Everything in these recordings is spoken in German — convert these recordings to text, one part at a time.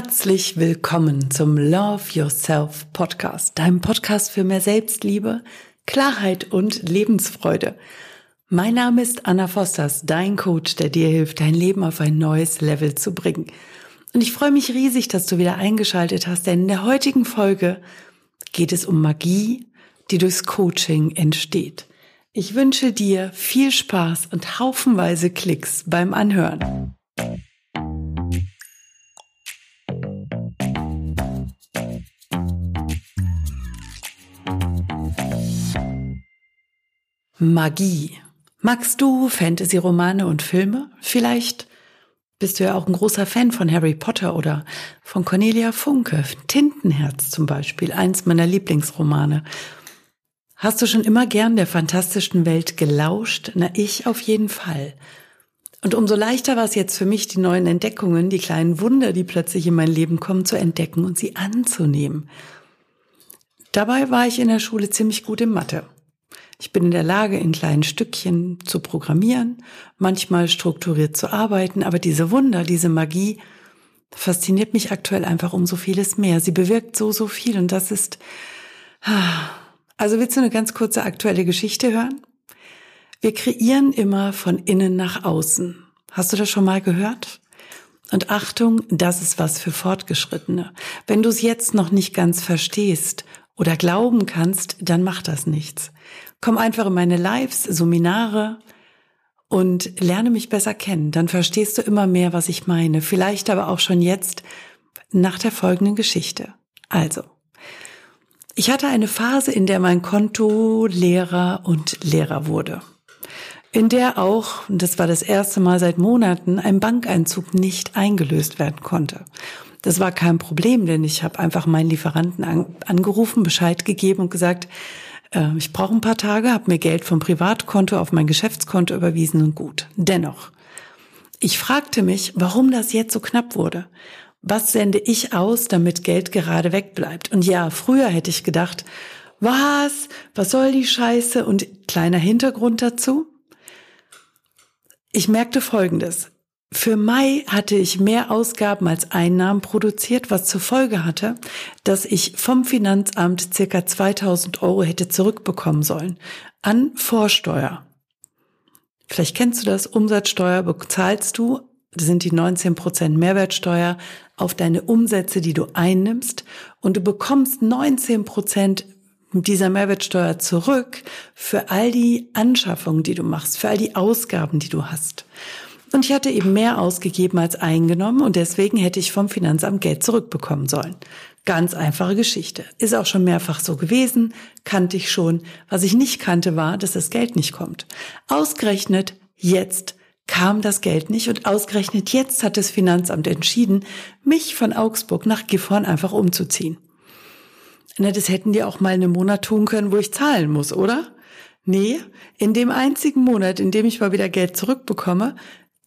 Herzlich willkommen zum Love Yourself Podcast, deinem Podcast für mehr Selbstliebe, Klarheit und Lebensfreude. Mein Name ist Anna Fosters, dein Coach, der dir hilft, dein Leben auf ein neues Level zu bringen. Und ich freue mich riesig, dass du wieder eingeschaltet hast, denn in der heutigen Folge geht es um Magie, die durchs Coaching entsteht. Ich wünsche dir viel Spaß und haufenweise Klicks beim Anhören. Magie. Magst du Fantasy-Romane und Filme? Vielleicht bist du ja auch ein großer Fan von Harry Potter oder von Cornelia Funke. Tintenherz zum Beispiel, eins meiner Lieblingsromane. Hast du schon immer gern der fantastischen Welt gelauscht? Na, ich auf jeden Fall. Und umso leichter war es jetzt für mich, die neuen Entdeckungen, die kleinen Wunder, die plötzlich in mein Leben kommen, zu entdecken und sie anzunehmen. Dabei war ich in der Schule ziemlich gut in Mathe. Ich bin in der Lage, in kleinen Stückchen zu programmieren, manchmal strukturiert zu arbeiten, aber diese Wunder, diese Magie fasziniert mich aktuell einfach um so vieles mehr. Sie bewirkt so, so viel und das ist... Also willst du eine ganz kurze aktuelle Geschichte hören? Wir kreieren immer von innen nach außen. Hast du das schon mal gehört? Und Achtung, das ist was für Fortgeschrittene. Wenn du es jetzt noch nicht ganz verstehst oder glauben kannst, dann macht das nichts. Komm einfach in meine Lives, Seminare und lerne mich besser kennen. Dann verstehst du immer mehr, was ich meine. Vielleicht aber auch schon jetzt nach der folgenden Geschichte. Also, ich hatte eine Phase, in der mein Konto leerer und leerer wurde. In der auch, und das war das erste Mal seit Monaten, ein Bankeinzug nicht eingelöst werden konnte. Das war kein Problem, denn ich habe einfach meinen Lieferanten angerufen, Bescheid gegeben und gesagt, äh, ich brauche ein paar Tage, habe mir Geld vom Privatkonto auf mein Geschäftskonto überwiesen und gut. Dennoch, ich fragte mich, warum das jetzt so knapp wurde. Was sende ich aus, damit Geld gerade wegbleibt? Und ja, früher hätte ich gedacht, was? Was soll die Scheiße? Und kleiner Hintergrund dazu. Ich merkte Folgendes. Für Mai hatte ich mehr Ausgaben als Einnahmen produziert, was zur Folge hatte, dass ich vom Finanzamt circa 2000 Euro hätte zurückbekommen sollen an Vorsteuer. Vielleicht kennst du das, Umsatzsteuer bezahlst du, das sind die 19 Prozent Mehrwertsteuer auf deine Umsätze, die du einnimmst und du bekommst 19 Prozent dieser Mehrwertsteuer zurück für all die Anschaffungen, die du machst, für all die Ausgaben, die du hast. Und ich hatte eben mehr ausgegeben als eingenommen und deswegen hätte ich vom Finanzamt Geld zurückbekommen sollen. Ganz einfache Geschichte. Ist auch schon mehrfach so gewesen, kannte ich schon. Was ich nicht kannte war, dass das Geld nicht kommt. Ausgerechnet jetzt kam das Geld nicht und ausgerechnet jetzt hat das Finanzamt entschieden, mich von Augsburg nach Gifhorn einfach umzuziehen. Na, das hätten die auch mal einen Monat tun können, wo ich zahlen muss, oder? Nee, in dem einzigen Monat, in dem ich mal wieder Geld zurückbekomme,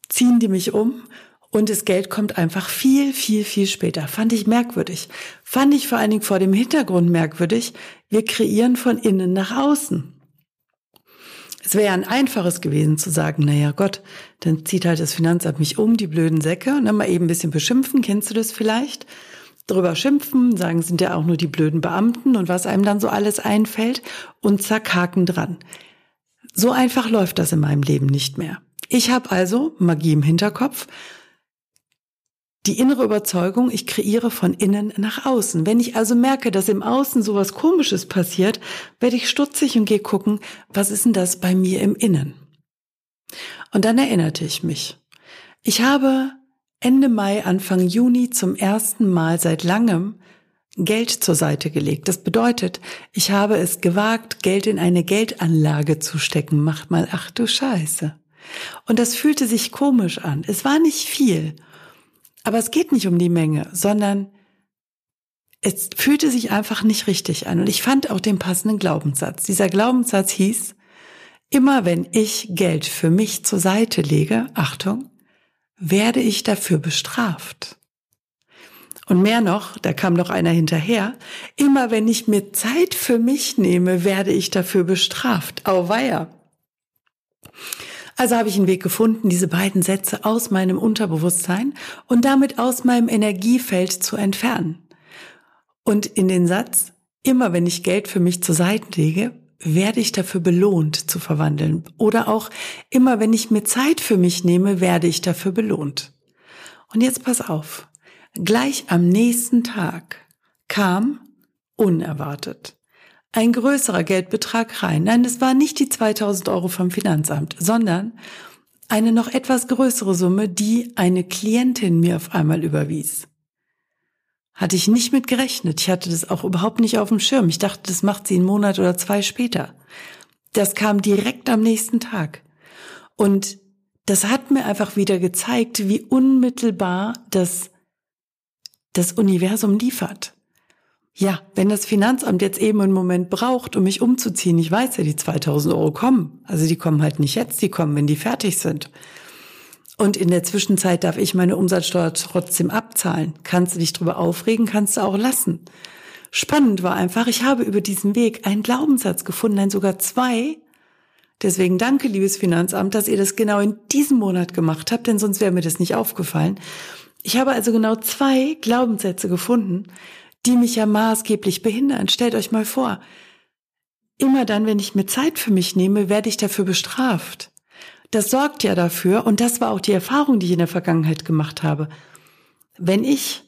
ziehen die mich um und das Geld kommt einfach viel, viel, viel später. Fand ich merkwürdig. Fand ich vor allen Dingen vor dem Hintergrund merkwürdig. Wir kreieren von innen nach außen. Es wäre ein einfaches gewesen zu sagen, naja Gott, dann zieht halt das Finanzamt mich um, die blöden Säcke, und dann mal eben ein bisschen beschimpfen, kennst du das vielleicht? Drüber schimpfen, sagen, sind ja auch nur die blöden Beamten und was einem dann so alles einfällt und zack, Haken dran. So einfach läuft das in meinem Leben nicht mehr. Ich habe also Magie im Hinterkopf, die innere Überzeugung, ich kreiere von innen nach außen. Wenn ich also merke, dass im Außen sowas Komisches passiert, werde ich stutzig und gehe gucken, was ist denn das bei mir im Innen? Und dann erinnerte ich mich. Ich habe Ende Mai, Anfang Juni zum ersten Mal seit langem Geld zur Seite gelegt. Das bedeutet, ich habe es gewagt, Geld in eine Geldanlage zu stecken. Macht mal, ach du Scheiße. Und das fühlte sich komisch an. Es war nicht viel. Aber es geht nicht um die Menge, sondern es fühlte sich einfach nicht richtig an. Und ich fand auch den passenden Glaubenssatz. Dieser Glaubenssatz hieß, immer wenn ich Geld für mich zur Seite lege, Achtung, werde ich dafür bestraft. Und mehr noch, da kam noch einer hinterher, immer wenn ich mir Zeit für mich nehme, werde ich dafür bestraft. Auweia. Also habe ich einen Weg gefunden, diese beiden Sätze aus meinem Unterbewusstsein und damit aus meinem Energiefeld zu entfernen. Und in den Satz, immer wenn ich Geld für mich zur Seite lege, werde ich dafür belohnt zu verwandeln. Oder auch immer wenn ich mir Zeit für mich nehme, werde ich dafür belohnt. Und jetzt pass auf. Gleich am nächsten Tag kam unerwartet ein größerer Geldbetrag rein. Nein, es war nicht die 2000 Euro vom Finanzamt, sondern eine noch etwas größere Summe, die eine Klientin mir auf einmal überwies. Hatte ich nicht mit gerechnet. Ich hatte das auch überhaupt nicht auf dem Schirm. Ich dachte, das macht sie einen Monat oder zwei später. Das kam direkt am nächsten Tag. Und das hat mir einfach wieder gezeigt, wie unmittelbar das, das Universum liefert. Ja, wenn das Finanzamt jetzt eben einen Moment braucht, um mich umzuziehen, ich weiß ja, die 2000 Euro kommen. Also die kommen halt nicht jetzt, die kommen, wenn die fertig sind. Und in der Zwischenzeit darf ich meine Umsatzsteuer trotzdem abzahlen. Kannst du dich drüber aufregen, kannst du auch lassen. Spannend war einfach, ich habe über diesen Weg einen Glaubenssatz gefunden, nein sogar zwei. Deswegen danke, liebes Finanzamt, dass ihr das genau in diesem Monat gemacht habt, denn sonst wäre mir das nicht aufgefallen. Ich habe also genau zwei Glaubenssätze gefunden, die mich ja maßgeblich behindern. Stellt euch mal vor, immer dann, wenn ich mir Zeit für mich nehme, werde ich dafür bestraft. Das sorgt ja dafür, und das war auch die Erfahrung, die ich in der Vergangenheit gemacht habe. Wenn ich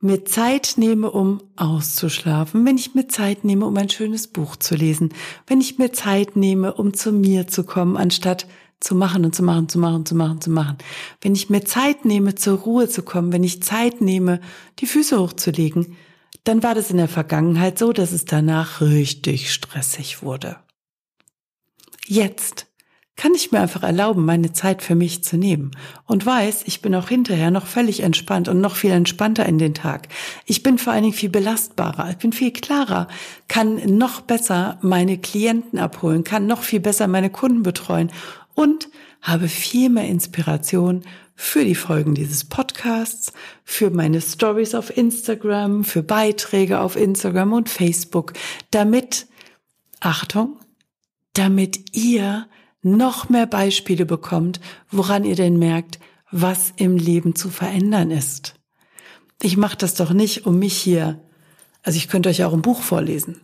mir Zeit nehme, um auszuschlafen, wenn ich mir Zeit nehme, um ein schönes Buch zu lesen, wenn ich mir Zeit nehme, um zu mir zu kommen, anstatt zu machen und zu machen, zu machen, zu machen, zu machen. Wenn ich mir Zeit nehme, zur Ruhe zu kommen, wenn ich Zeit nehme, die Füße hochzulegen, dann war das in der Vergangenheit so, dass es danach richtig stressig wurde. Jetzt kann ich mir einfach erlauben, meine Zeit für mich zu nehmen und weiß, ich bin auch hinterher noch völlig entspannt und noch viel entspannter in den Tag. Ich bin vor allen Dingen viel belastbarer, ich bin viel klarer, kann noch besser meine Klienten abholen, kann noch viel besser meine Kunden betreuen und habe viel mehr Inspiration für die Folgen dieses Podcasts, für meine Stories auf Instagram, für Beiträge auf Instagram und Facebook, damit, Achtung, damit ihr noch mehr Beispiele bekommt, woran ihr denn merkt, was im Leben zu verändern ist. Ich mache das doch nicht, um mich hier, also ich könnte euch auch ein Buch vorlesen.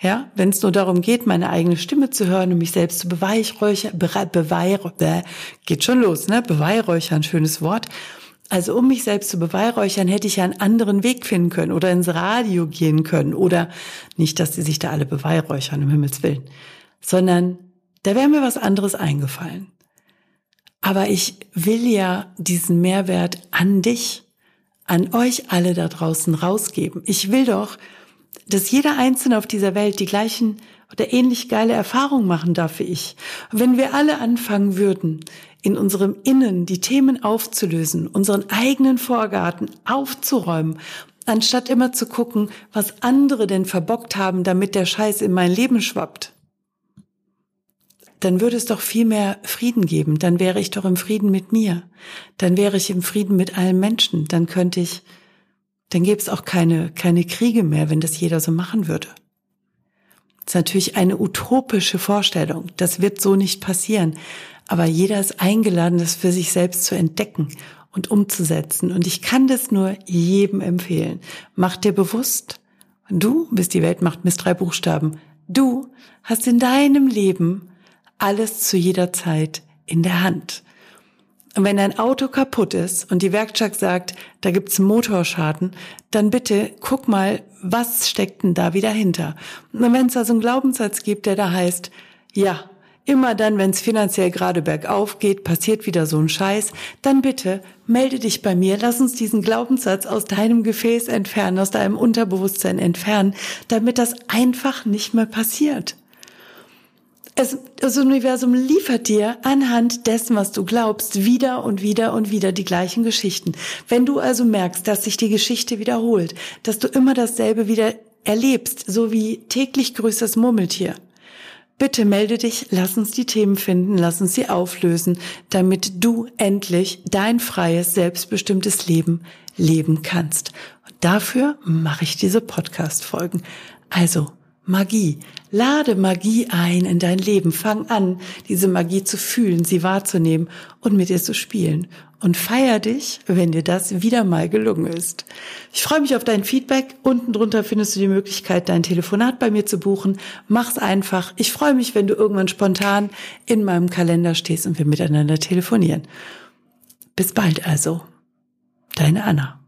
Ja, wenn es nur darum geht, meine eigene Stimme zu hören und mich selbst zu beweihräuchern, beweihräuchern, geht schon los, ne? Beweihräuchern, schönes Wort. Also um mich selbst zu beweihräuchern, hätte ich ja einen anderen Weg finden können oder ins Radio gehen können oder nicht, dass die sich da alle beweihräuchern, um Himmels Willen, sondern da wäre mir was anderes eingefallen. Aber ich will ja diesen Mehrwert an dich, an euch alle da draußen rausgeben. Ich will doch, dass jeder Einzelne auf dieser Welt die gleichen oder ähnlich geile Erfahrungen machen darf wie ich. Und wenn wir alle anfangen würden, in unserem Innen die Themen aufzulösen, unseren eigenen Vorgarten aufzuräumen, anstatt immer zu gucken, was andere denn verbockt haben, damit der Scheiß in mein Leben schwappt, dann würde es doch viel mehr Frieden geben. Dann wäre ich doch im Frieden mit mir. Dann wäre ich im Frieden mit allen Menschen. Dann könnte ich dann gäbe es auch keine, keine Kriege mehr, wenn das jeder so machen würde. Das ist natürlich eine utopische Vorstellung. Das wird so nicht passieren. Aber jeder ist eingeladen, das für sich selbst zu entdecken und umzusetzen. Und ich kann das nur jedem empfehlen. Mach dir bewusst, du bist die Weltmacht mit drei Buchstaben. Du hast in deinem Leben alles zu jeder Zeit in der Hand. Und wenn dein Auto kaputt ist und die Werkstatt sagt, da gibt's Motorschaden, dann bitte guck mal, was steckt denn da wieder hinter? Und wenn es da so einen Glaubenssatz gibt, der da heißt, ja, immer dann, wenn es finanziell gerade bergauf geht, passiert wieder so ein Scheiß, dann bitte melde dich bei mir, lass uns diesen Glaubenssatz aus deinem Gefäß entfernen, aus deinem Unterbewusstsein entfernen, damit das einfach nicht mehr passiert es, das Universum liefert dir anhand dessen, was du glaubst, wieder und wieder und wieder die gleichen Geschichten. Wenn du also merkst, dass sich die Geschichte wiederholt, dass du immer dasselbe wieder erlebst, so wie täglich grüßt das Murmeltier, bitte melde dich, lass uns die Themen finden, lass uns sie auflösen, damit du endlich dein freies, selbstbestimmtes Leben leben kannst. Und dafür mache ich diese Podcast-Folgen. Also, Magie. Lade Magie ein in dein Leben. Fang an, diese Magie zu fühlen, sie wahrzunehmen und mit ihr zu spielen. Und feier dich, wenn dir das wieder mal gelungen ist. Ich freue mich auf dein Feedback. Unten drunter findest du die Möglichkeit, dein Telefonat bei mir zu buchen. Mach's einfach. Ich freue mich, wenn du irgendwann spontan in meinem Kalender stehst und wir miteinander telefonieren. Bis bald also. Deine Anna.